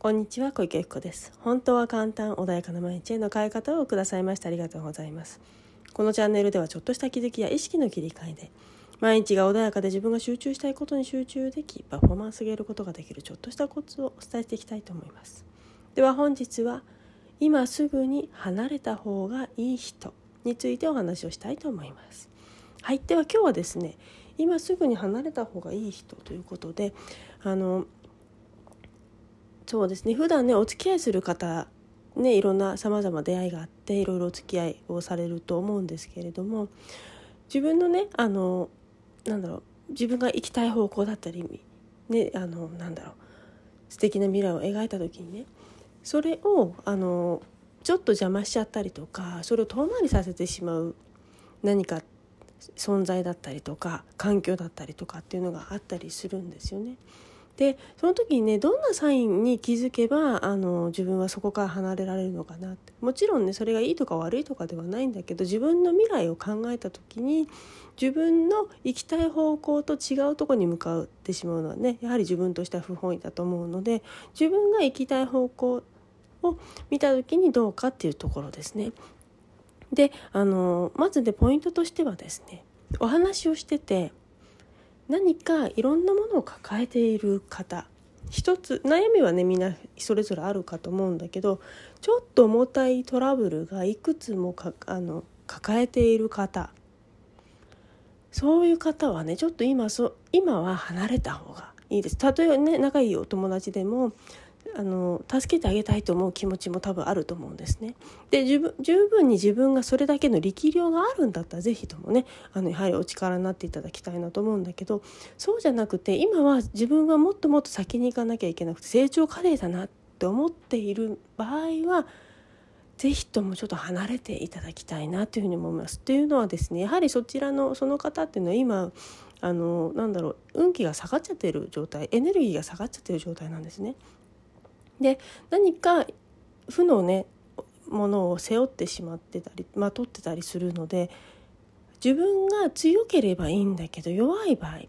こんにちは小池子です。本当は簡単穏やかな毎日への変え方をくださいましてありがとうございます。このチャンネルではちょっとした気づきや意識の切り替えで毎日が穏やかで自分が集中したいことに集中できパフォーマンス上げることができるちょっとしたコツをお伝えしていきたいと思います。では本日は今すぐに離れた方がいい人についてお話をしたいと思います。はいでは今日はですね今すぐに離れた方がいい人ということであのそうですね普段ねお付き合いする方ねいろんなさまざま出会いがあっていろいろお付き合いをされると思うんですけれども自分のねあのなんだろう自分が行きたい方向だったりねあのなんだろう素敵な未来を描いた時にねそれをあのちょっと邪魔しちゃったりとかそれを遠回りさせてしまう何か存在だったりとか環境だったりとかっていうのがあったりするんですよね。でその時にねどんなサインに気づけばあの自分はそこから離れられるのかなってもちろんねそれがいいとか悪いとかではないんだけど自分の未来を考えた時に自分の行きたい方向と違うとこに向かってしまうのはねやはり自分としては不本意だと思うので自分が行きたい方向を見た時にどうかっていうところですね。であのまずねポイントとしてはですねお話をしてて何かいろんなものを抱えている方一つ悩みはねみんなそれぞれあるかと思うんだけどちょっと重たいトラブルがいくつもかあの抱えている方そういう方はねちょっと今そ今は離れた方がいいです。例えばね仲いいお友達でもあの助けてあげたいと思う気持ちも多分あると思うんですね。で十分十分に自分がそれだけの力量があるんだったら是非ともねあのやはりお力になっていただきたいなと思うんだけどそうじゃなくて今は自分はもっともっと先に行かなきゃいけなくて成長過程だなって思っている場合は是非ともちょっと離れていただきたいなというふうに思います。っていうのはですねやはりそちらのその方っていうのは今あのなんだろう運気が下がっちゃってる状態エネルギーが下がっちゃってる状態なんですね。で何か負のねものを背負ってしまってたりまとってたりするので自分が強ければいいんだけど弱い場合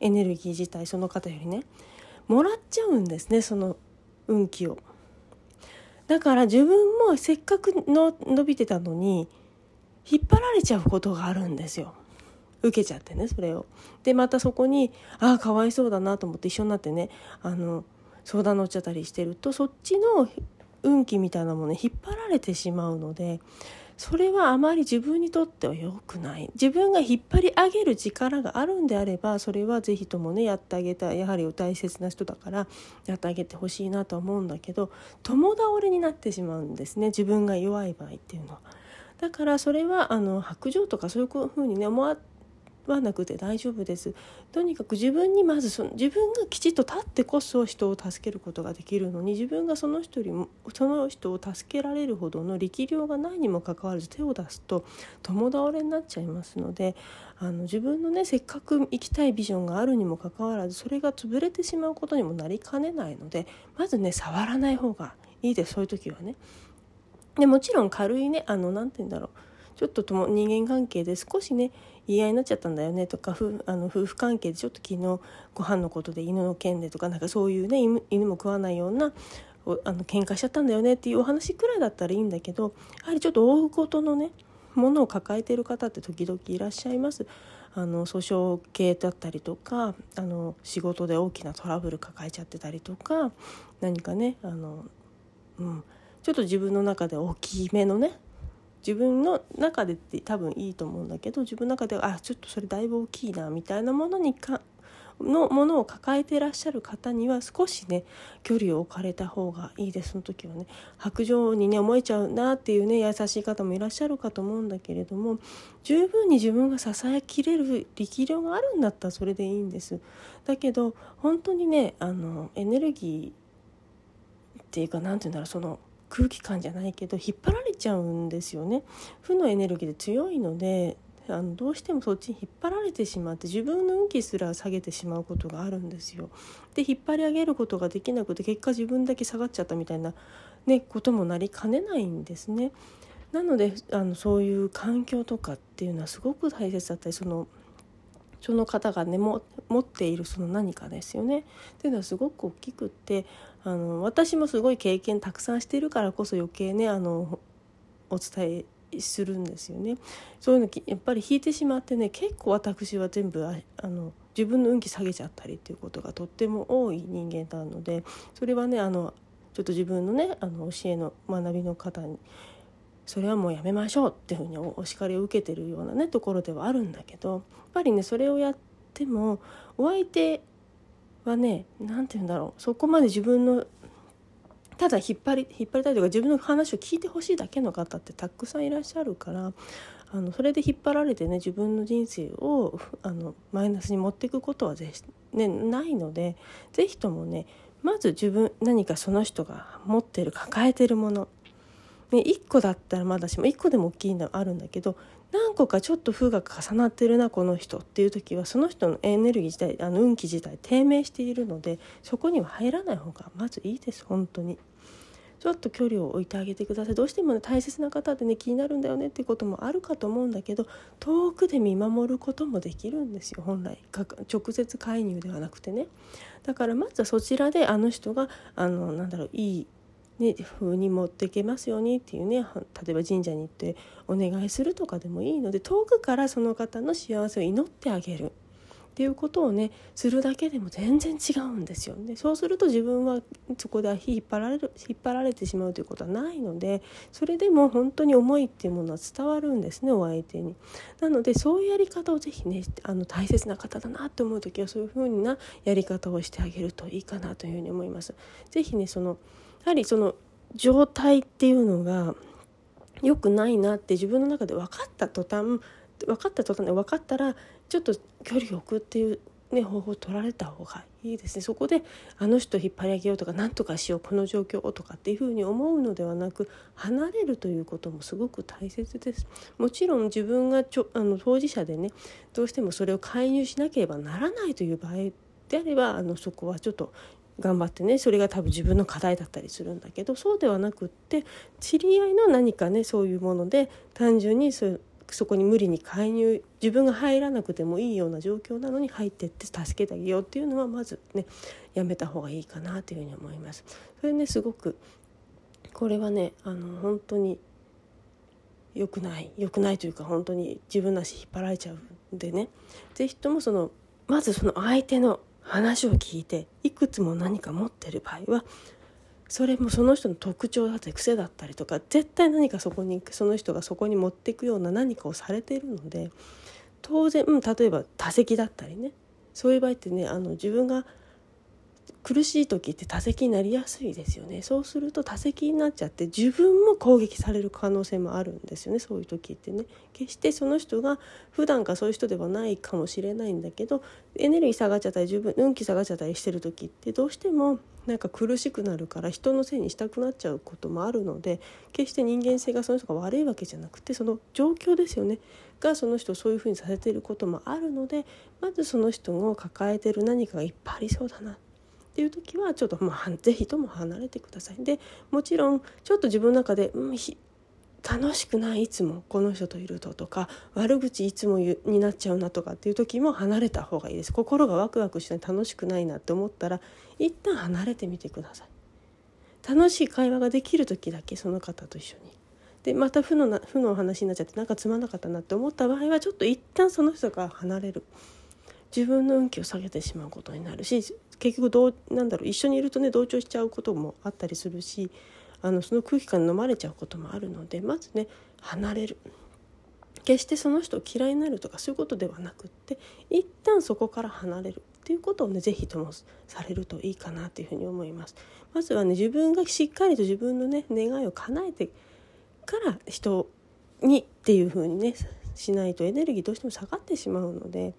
エネルギー自体その方よりねもらっちゃうんですねその運気を。だから自分もせっかくの伸びてたのに引っ張られちゃうことがあるんですよ。受けちゃってねそれを。でまたそこにああかわいそうだなと思って一緒になってねあの相談乗っちゃったりしてるとそっちの運気みたいなものに引っ張られてしまうのでそれはあまり自分にとっては良くない。自分が引っ張り上げる力があるんであればそれは是非ともねやってあげたい。やはり大切な人だからやってあげてほしいなと思うんだけど共倒れになってしまうんですね。自分が弱い場合っていうのは。だからそれはあの白状とかそういうふうにね思はなくて大丈夫です。とにかく自分にまずその自分がきちっと立ってこそ人を助けることができるのに自分がその人よりもその人を助けられるほどの力量がないにもかかわらず手を出すと共倒れになっちゃいますのであの自分のねせっかく行きたいビジョンがあるにもかかわらずそれが潰れてしまうことにもなりかねないのでまずね触らない方がいいです。そういう時はね。でもちろん軽いねあの何て言うんだろう。ちょっととも人間関係で少しね言い合いになっちゃったんだよねとか夫あの夫婦関係でちょっと昨日ご飯のことで犬の件でとかなんかそういうね犬も食わないようなあの喧嘩しちゃったんだよねっていうお話くらいだったらいいんだけどやはりちょっと大事のねものを抱えている方って時々いらっしゃいます。あの訴訟系だったりとかあの仕事で大きなトラブル抱えちゃってたりとか何かねあの、うん、ちょっと自分の中で大きめのね自分の中でって多分いいと思うんだけど自分の中ではあちょっとそれだいぶ大きいなみたいなものにかのものを抱えていらっしゃる方には少しね距離を置かれた方がいいです。その時はね白状にね思えちゃうなっていうね優しい方もいらっしゃるかと思うんだけれども十分に自分が支えきれる力量があるんだったらそれでいいんです。だけど本当にねあのエネルギーっていうか何て言うんだろうその空気感じゃないけど引っ張られちゃうんですよね負のエネルギーで強いのであのどうしてもそっちに引っ張られてしまって自分の運気すら下げてしまうことがあるんですよ。で引っ張り上げることができなくて結果自分だけ下がっちゃったみたいな、ね、こともなりかねないんですね。なのであのそういう環境とかっていうのはすごく大切だったりそのその方がねも持っているその何かですよね。っていうのはすごく大きくってあの私もすごい経験たくさんしているからこそ余計ねあのお伝えするんですよね。そういうのやっぱり引いてしまってね結構私は全部あの自分の運気下げちゃったりっていうことがとっても多い人間なのでそれはねあのちょっと自分のねあの教えの学びの方にそれはもうやめましょうっていうふうにお叱りを受けてるようなねところではあるんだけどやっぱりねそれをやってもお相手はね何て言うんだろうそこまで自分のただ引っ張り引っ張りたいというか自分の話を聞いてほしいだけの方ってたくさんいらっしゃるからあのそれで引っ張られてね自分の人生をあのマイナスに持っていくことはぜね、ないので是非ともねまず自分何かその人が持ってる抱えてるものね、1個だったらまだしも1個でも大きいのあるんだけど何個かちょっと負が重なってるなこの人っていう時はその人のエネルギー自体あの運気自体低迷しているのでそこには入らない方がまずいいです本当に。ちょっと距離を置いてあげてください。どうしてもね大切な方でね気になるんだよねっていうこともあるかと思うんだけど遠くで見守ることもできるんですよ本来。直接介入ではなくてね。だからまずはそちらであの人があのなんだろういいね、風に持っていけますようにっていうね例えば神社に行ってお願いするとかでもいいので遠くからその方の幸せを祈ってあげるっていうことをねするだけでも全然違うんですよね。そうすると自分はそこで引っ張られる引っ張られてしまうということはないのでそれでも本当に思いっていうものは伝わるんですねお相手に。なのでそういうやり方を是非ねあの大切な方だなと思う時はそういうふうなやり方をしてあげるといいかなというふうに思います。是非ねそのはりその状態っていうのが良くないなって自分の中で分かった途端分かった途端で分かったらちょっと距離を置くっていう、ね、方法を取られた方がいいですね。そこであの人引っ張り上げようとか何とかしようこの状況をとかっていうふうに思うのではなく離れるということもすごく大切です。もちろん自分がちょあの当事者でねどうしてもそれを介入しなければならないという場合であればあのそこはちょっと頑張ってねそれが多分自分の課題だったりするんだけどそうではなくって知り合いの何かねそういうもので単純にそそこに無理に介入自分が入らなくてもいいような状況なのに入ってって助けてあげようっていうのはまずねやめた方がいいかなというふうに思います。それねすごくこれはねあの本当に良くない良くないというか本当に自分の足引っ張られちゃうんでね是非ともそのまずその相手の話を聞いていくつも何か持ってる場合はそれもその人の特徴だったり癖だったりとか絶対何かそこにその人がそこに持っていくような何かをされているので当然、うん、例えば多席だったりね。そういう場合ってねあの自分が苦しい時って多席になりやすいですよね。そうすると多席になっちゃって自分も攻撃される可能性もあるんですよね。そういう時ってね。決してその人が普段からそういう人ではないかもしれないんだけどエネルギー下がっちゃったり自分運気下がっちゃったりしてる時ってどうしてもなんか苦しくなるから人のせいにしたくなっちゃうこともあるので決して人間性がその人が悪いわけじゃなくてその状況ですよね。がその人をそういうふうにさせていることもあるのでまずその人の抱えてる何かがいっぱいありそうだな。ってっていう時はちょっとまあ是非とも離れてください。でもちろんちょっと自分の中で、うん、楽しくないいつもこの人といるととか悪口いつもになっちゃうなとかっていう時も離れた方がいいです。心がワクワクして楽しくないなって思ったら一旦離れてみてください。楽しい会話ができる時だけその方と一緒に。でまた負のな負の話になっちゃってなんかつまんなかったなって思った場合はちょっと一旦その人から離れる。自分の運気を下げてしまうことになるし結局どうなんだろう一緒にいるとね同調しちゃうこともあったりするしあのその空気感に飲まれちゃうこともあるのでまずね離れる決してその人を嫌いになるとかそういうことではなくって一旦そこから離れるっていうことをね是非ともされるといいかなというふうに思います。まずはね自分がしっかりと自分のね願いを叶えてから人にっていうふうにねしないとエネルギーどうしても下がってしまうので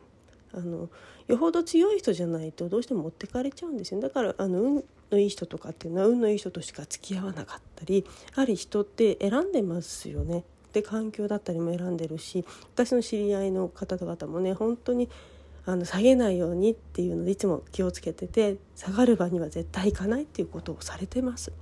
あのよほど強い人じゃないとどうしても持ってかれちゃうんですよだからあの運のいい人とかっていうのは運のいい人としか付き合わなかったりやはり人って選んでますよね。で環境だったりも選んでるし私の知り合いの方々もね本当にあの下げないようにっていうのでいつも気をつけてて下がる場には絶対行かないっていうことをされてます。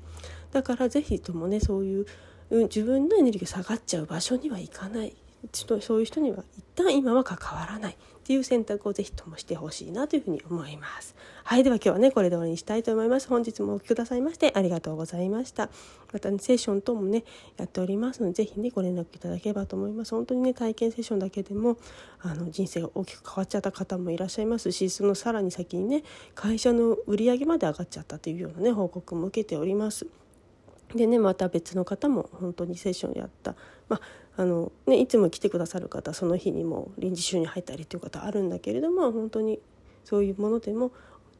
だから是非ともねそういう、自分のエネルギーが下がっちゃう場所には行かないちょっとそういう人には一旦今は関わらないっていう選択をぜひともしてほしいなというふうに思います。はいでは今日はねこれで終わりにしたいと思います。本日もお聴きくださいましてありがとうございました。また、ね、セッション等もねやっておりますのでぜひねご連絡いただければと思います。本当にね体験セッションだけでもあの人生が大きく変わっちゃった方もいらっしゃいますしそのさらに先にね会社の売り上げまで上がっちゃったというようなね報告も受けております。でねまた別の方も本当にセッションやった、まああのね、いつも来てくださる方その日にも臨時収入入ったりっていう方あるんだけれども本当にそういうものでも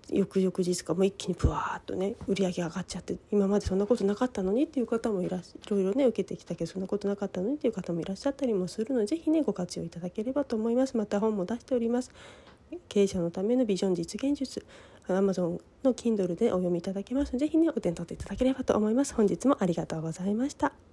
翌々日かもう一気にブワーッとね売り上げ上がっちゃって今までそんなことなかったのにっていう方もいらっしいろいろね受けてきたけどそんなことなかったのにっていう方もいらっしゃったりもするので是非ねご活用いただければと思います。また本も出しております。経営者のためのビジョン実現術 Amazon の Kindle でお読みいただけます。のでぜひねお手に取っていただければと思います。本日もありがとうございました。